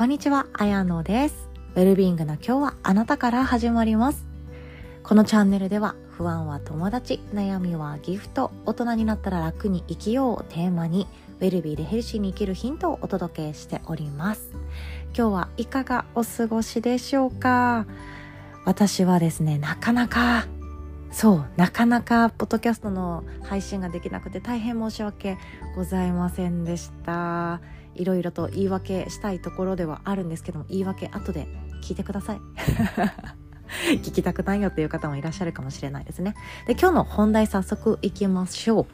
こんにちは、あやのです。ウェルビーイングの今日はあなたから始まります。このチャンネルでは不安は友達、悩みはギフト、大人になったら楽に生きようをテーマにウェルビーでヘルシーに生きるヒントをお届けしております。今日はいかがお過ごしでしょうか？私はですね、なかなかそう、なかなかポッドキャストの配信ができなくて大変申し訳ございませんでした。いろいろと言い訳したいところではあるんですけども、言い訳後で聞いてください。聞きたくないよっていう方もいらっしゃるかもしれないですね。で、今日の本題早速いきましょう。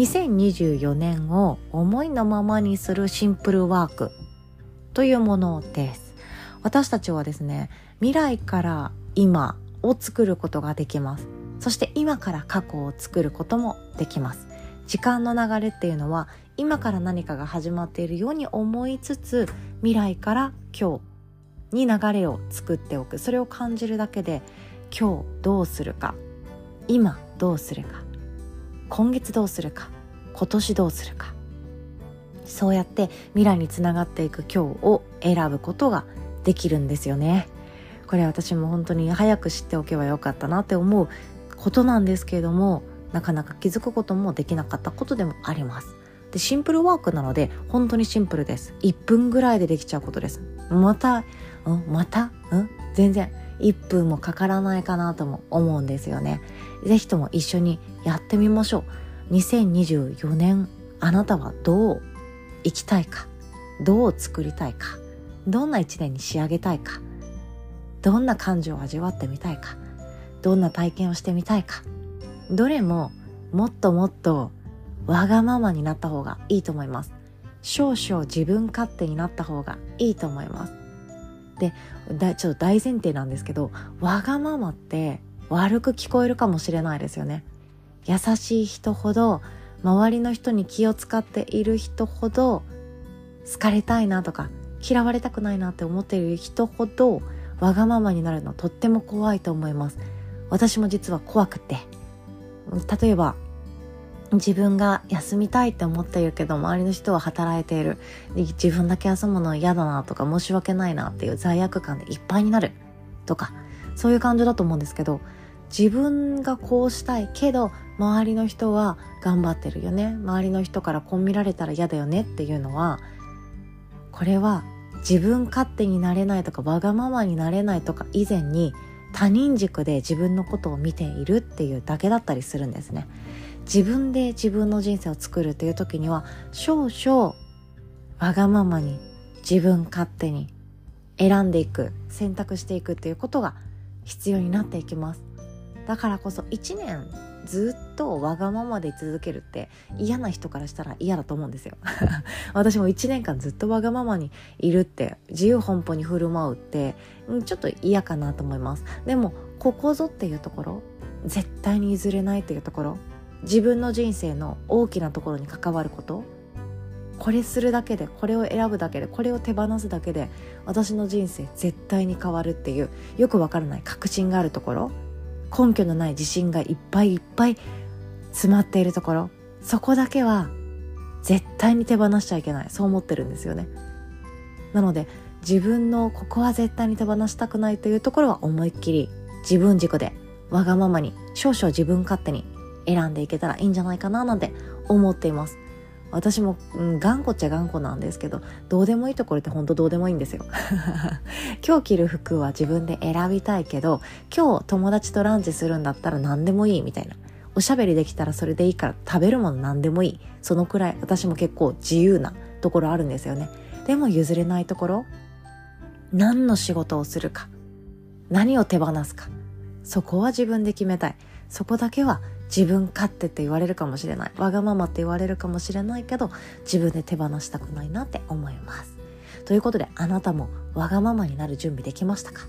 2024年を思いのままにするシンプルワークというものです。私たちはですね、未来から今を作ることができます。そして今から過去を作ることもできます。時間の流れっていうのは今から何かが始まっているように思いつつ未来から今日に流れを作っておく。それを感じるだけで今日どうするか今どうするか今月どうするか今年どうするか。そうやって未来につながっていく今日を選ぶことができるんですよね。これ私も本当に早く知っておけばよかったなって思うことなんですけれどもなかなか気づくこともできなかったことでもあります。でシンプルワークなので本当にシンプルです。1分ぐらいでできちゃうことです。またんまた？ん？全然。1分もかからないかなとも思うんですよね。ぜひとも一緒にやってみましょう。2024年あなたはどう生きたいか？どう作りたいか？どんな一年に仕上げたいか？どんな感情を味わってみたいか？どんな体験をしてみたいか？どれももっともっとわがままになった方がいいと思います。少々自分勝手になった方がいいと思います。でちょっと大前提なんですけどわがままって悪く聞こえるかもしれないですよね。優しい人ほど周りの人に気を使っている人ほど好かれたいなとか嫌われたくないなって思っている人ほどわがままになるのとっても怖いと思います。私も実は怖くて。例えば自分が休みたいって思っているけど周りの人は働いている。自分だけ休むの嫌だなとか申し訳ないなっていう罪悪感でいっぱいになる。とかそういう感情だと思うんですけど自分がこうしたいけど周りの人は頑張ってるよね。周りの人からこう見られたら嫌だよね。っていうのはこれは自分勝手になれないとかわがままになれないとか以前に他人軸で自分のことを見ているっていうだけだったりするんですね。自分で自分の人生を作るという時には少々わがままに自分勝手に選んでいく選択していくっていうことが必要になっていきます。だからこそ1年ずっとわがままで続けるって嫌な人からしたら嫌だと思うんですよ。私も1年間ずっとわがままにいるって自由奔放に振る舞うってちょっと嫌かなと思います。でもここぞっていうところ絶対に譲れないっていうところ自分の人生の大きなところに関わることこれするだけでこれを選ぶだけでこれを手放すだけで私の人生絶対に変わるっていうよくわからない確信があるところ根拠のない自信がいっぱいいっぱい詰まっているところそこだけは絶対に手放しちゃいけない。そう思ってるんですよね。なので自分のここは絶対に手放したくないというところは思いっきり自分軸でわがままに少々自分勝手に選んでいけたらいいんじゃないかななんて思っています。私も、うん、頑固っちゃ頑固なんですけどどうでもいいところって本当どうでもいいんですよ。今日着る服は自分で選びたいけど今日友達とランチするんだったら何でもいいみたいな。おしゃべりできたらそれでいいから食べるもの何でもいい。そのくらい私も結構自由なところあるんですよね。でも譲れないところ何の仕事をするか何を手放すかそこは自分で決めたい。そこだけは自分勝手って言われるかもしれない。わがままって言われるかもしれないけど自分で手放したくないなって思います。ということであなたもわがままになる準備できましたか？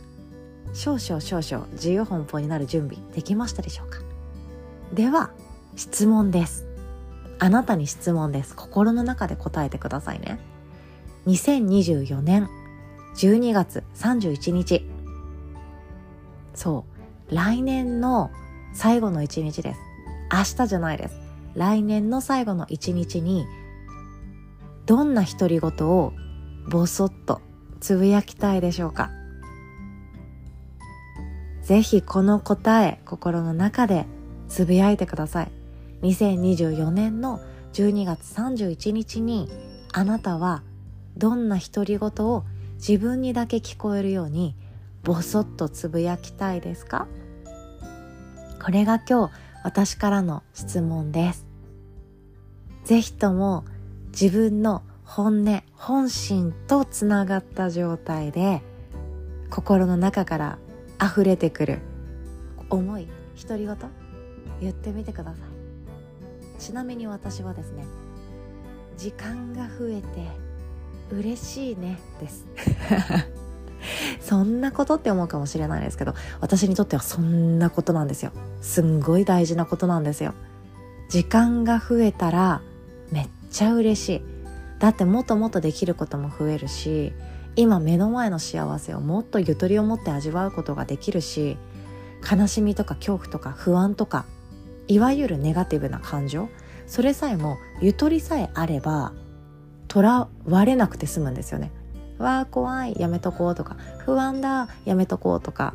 少々少々自由奔放になる準備できましたでしょうか？では質問です。あなたに質問です。心の中で答えてくださいね。2024年12月31日そう。来年の最後の一日です。明日じゃないです。来年の最後の一日にどんな独り言をぼそっとつぶやきたいでしょうか。ぜひこの答え心の中でつぶやいてください。2024年の12月31日にあなたはどんな独り言を自分にだけ聞こえるようにボソッとつぶやきたいですか？これが今日私からの質問です。ぜひとも自分の本音本心とつながった状態で心の中から溢れてくる思い独り言言ってみてください。ちなみに私はですね時間が増えて嬉しいねです。そんなことって思うかもしれないですけど私にとってはそんなことなんですよ。すんごい大事なことなんですよ。時間が増えたらめっちゃ嬉しい。だってもっともっとできることも増えるし今目の前の幸せをもっとゆとりを持って味わうことができるし悲しみとか恐怖とか不安とかいわゆるネガティブな感情それさえもゆとりさえあればとらわれなくて済むんですよね。わあ怖いやめとこうとか不安だやめとこうとか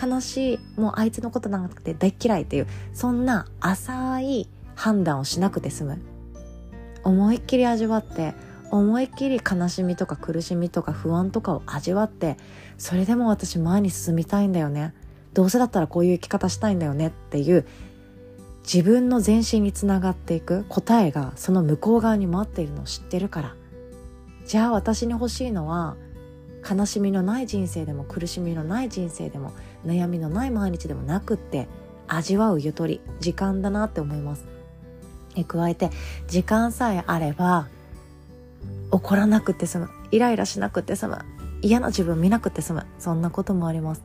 悲しいもうあいつのことなくて大嫌いっていうそんな浅い判断をしなくて済む。思いっきり味わって思いっきり悲しみとか苦しみとか不安とかを味わってそれでも私前に進みたいんだよね。どうせだったらこういう生き方したいんだよねっていう自分の全身につながっていく答えがその向こう側に待っているのを知ってるから。じゃあ私に欲しいのは悲しみのない人生でも苦しみのない人生でも悩みのない毎日でもなくって味わうゆとり時間だなって思います。え加えて時間さえあれば怒らなくて済むイライラしなくて済む嫌な自分見なくて済むそんなこともあります。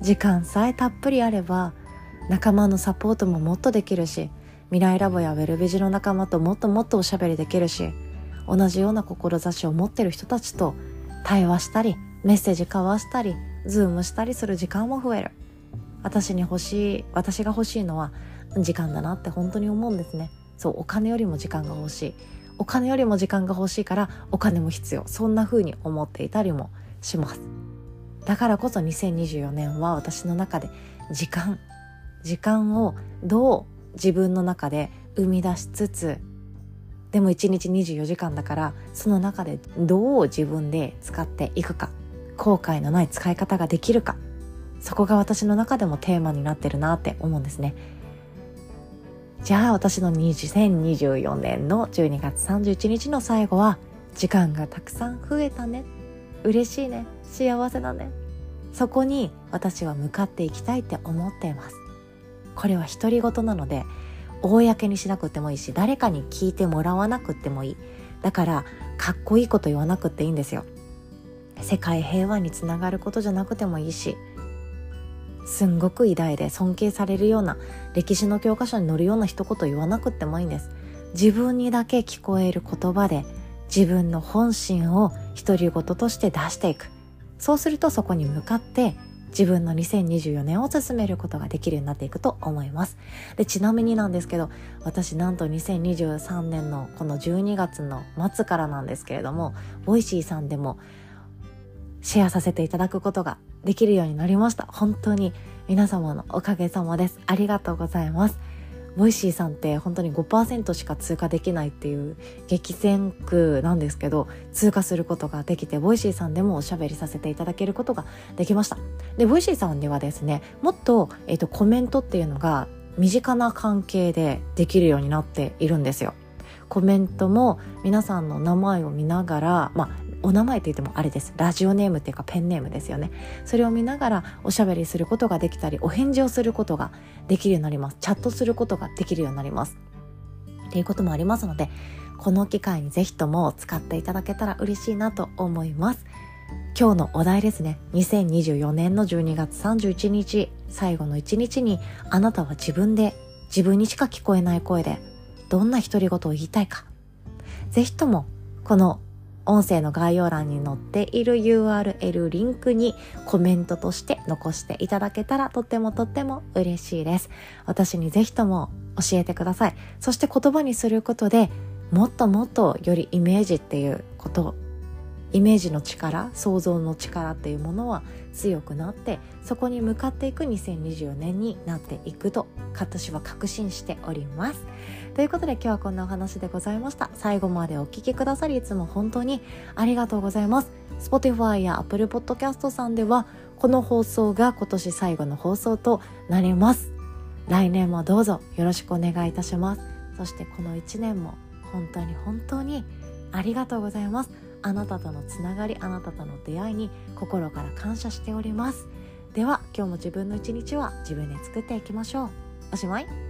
時間さえたっぷりあれば仲間のサポートももっとできるし未来ラボやウェルビジの仲間ともっともっとおしゃべりできるし同じような志を持ってる人たちと対話したりメッセージ交わしたりズームしたりする時間も増える。私に欲しい私が欲しいのは時間だなって本当に思うんですね。そうお金よりも時間が欲しい。お金よりも時間が欲しいからお金も必要。そんな風に思っていたりもします。だからこそ2024年は私の中で時間時間をどう自分の中で生み出しつつでも1日24時間だからその中でどう自分で使っていくか後悔のない使い方ができるかそこが私の中でもテーマになってるなって思うんですね。じゃあ私の2024年の12月31日の最後は時間がたくさん増えたね。嬉しいね。幸せだね。そこに私は向かっていきたいって思っています。これは独り言なので公にしなくてもいいし誰かに聞いてもらわなくてもいい。だからかっこいいこと言わなくていいんですよ。世界平和につながることじゃなくてもいいしすんごく偉大で尊敬されるような歴史の教科書に載るような一言言わなくてもいいんです。自分にだけ聞こえる言葉で自分の本心を独り言として出していく。そうするとそこに向かって自分の2024年を進めることができるようになっていくと思います。でちなみになんですけど私なんと2023年のこの12月の末からなんですけれどもボイシーさんでもシェアさせていただくことができるようになりました。本当に皆様のおかげさまです。ありがとうございます。ボイシーさんって本当に5%しか通過できないっていう激戦区なんですけど通過することができてボイシーさんでもおしゃべりさせていただけることができました。でボイシーさんではですねもっと,、えーとコメントっていうのが身近な関係でできるようになっているんですよ。コメントも皆さんの名前を見ながら、まあ、お名前って言ってもあれです。ラジオネームっていうかペンネームですよね。それを見ながらおしゃべりすることができたりお返事をすることができるようになります。チャットすることができるようになります。っていうこともありますのでこの機会にぜひとも使っていただけたら嬉しいなと思います。今日のお題ですね。2024年の12月31日最後の一日にあなたは自分で自分にしか聞こえない声でどんな独り言を言いたいか。ぜひともこの音声の概要欄に載っている URL リンクにコメントとして残していただけたらとってもとっても嬉しいです。私にぜひとも教えてください。そして言葉にすることでもっともっとよりイメージっていうことイメージの力想像の力っていうものは強くなってそこに向かっていく2024年になっていくと私は確信しております。ということで今日はこんなお話でございました。最後までお聴きくださりいつも本当にありがとうございます。Spotify や Apple Podcast さんではこの放送が今年最後の放送となります。来年もどうぞよろしくお願いいたします。そしてこの1年も本当に本当にありがとうございます。あなたとのつながりあなたとの出会いに心から感謝しております。では今日も自分の一日は自分で作っていきましょう。おしまい。